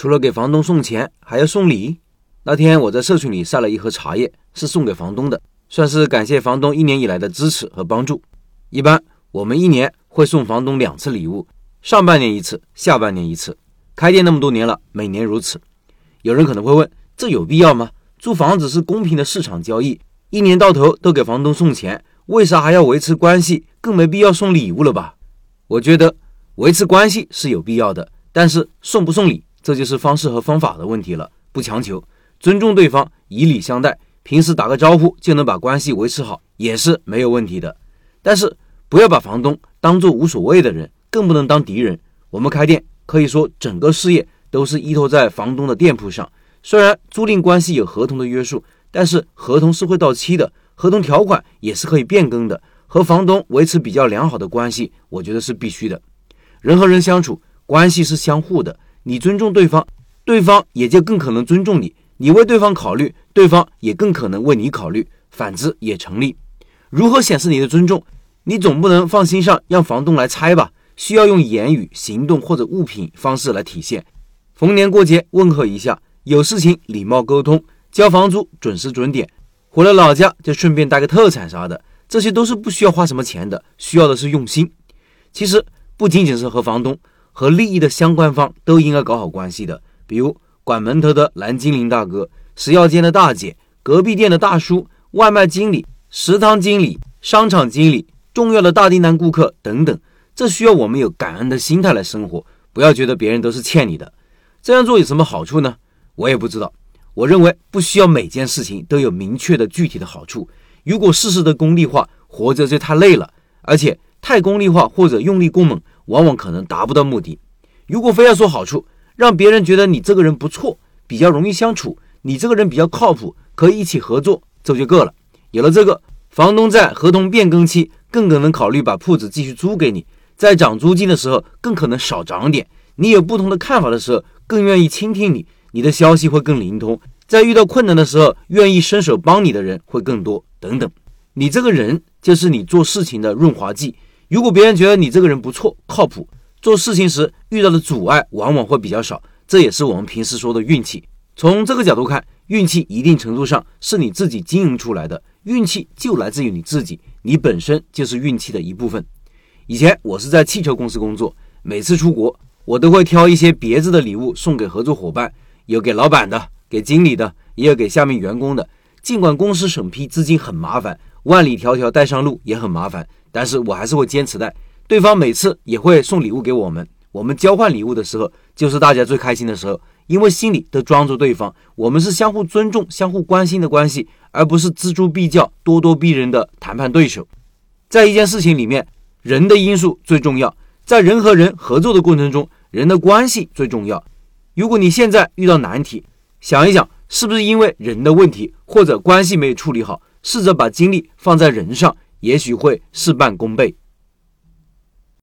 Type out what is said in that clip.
除了给房东送钱，还要送礼。那天我在社群里晒了一盒茶叶，是送给房东的，算是感谢房东一年以来的支持和帮助。一般我们一年会送房东两次礼物，上半年一次，下半年一次。开店那么多年了，每年如此。有人可能会问，这有必要吗？租房子是公平的市场交易，一年到头都给房东送钱，为啥还要维持关系？更没必要送礼物了吧？我觉得维持关系是有必要的，但是送不送礼，这就是方式和方法的问题了，不强求。尊重对方，以礼相待，平时打个招呼就能把关系维持好，也是没有问题的。但是不要把房东当做无所谓的人，更不能当敌人。我们开店可以说整个事业都是依托在房东的店铺上。虽然租赁关系有合同的约束，但是合同是会到期的，合同条款也是可以变更的。和房东维持比较良好的关系，我觉得是必须的。人和人相处，关系是相互的，你尊重对方，对方也就更可能尊重你。你为对方考虑，对方也更可能为你考虑，反之也成立。如何显示你的尊重？你总不能放心上让房东来拆吧？需要用言语、行动或者物品方式来体现。逢年过节问候一下，有事情礼貌沟通，交房租准时准点。回了老家就顺便带个特产啥的，这些都是不需要花什么钱的，需要的是用心。其实不仅仅是和房东，和利益的相关方都应该搞好关系的，比如。管门头的蓝精灵大哥，食药监的大姐，隔壁店的大叔，外卖经理，食堂经理，商场经理，重要的大订单顾客等等，这需要我们有感恩的心态来生活，不要觉得别人都是欠你的。这样做有什么好处呢？我也不知道。我认为不需要每件事情都有明确的具体的好处。如果事事的功利化，活着就太累了，而且太功利化或者用力过猛，往往可能达不到目的。如果非要说好处，让别人觉得你这个人不错，比较容易相处，你这个人比较靠谱，可以一起合作，这就够了。有了这个，房东在合同变更期更可能考虑把铺子继续租给你，在涨租金的时候更可能少涨点。你有不同的看法的时候，更愿意倾听你，你的消息会更灵通。在遇到困难的时候，愿意伸手帮你的人会更多。等等，你这个人就是你做事情的润滑剂。如果别人觉得你这个人不错，靠谱。做事情时遇到的阻碍往往会比较少，这也是我们平时说的运气。从这个角度看，运气一定程度上是你自己经营出来的，运气就来自于你自己，你本身就是运气的一部分。以前我是在汽车公司工作，每次出国，我都会挑一些别致的礼物送给合作伙伴，有给老板的，给经理的，也有给下面员工的。尽管公司审批资金很麻烦，万里迢迢带上路也很麻烦，但是我还是会坚持带。对方每次也会送礼物给我们，我们交换礼物的时候，就是大家最开心的时候，因为心里都装着对方，我们是相互尊重、相互关心的关系，而不是锱铢必较、咄咄逼人的谈判对手。在一件事情里面，人的因素最重要，在人和人合作的过程中，人的关系最重要。如果你现在遇到难题，想一想，是不是因为人的问题或者关系没有处理好？试着把精力放在人上，也许会事半功倍。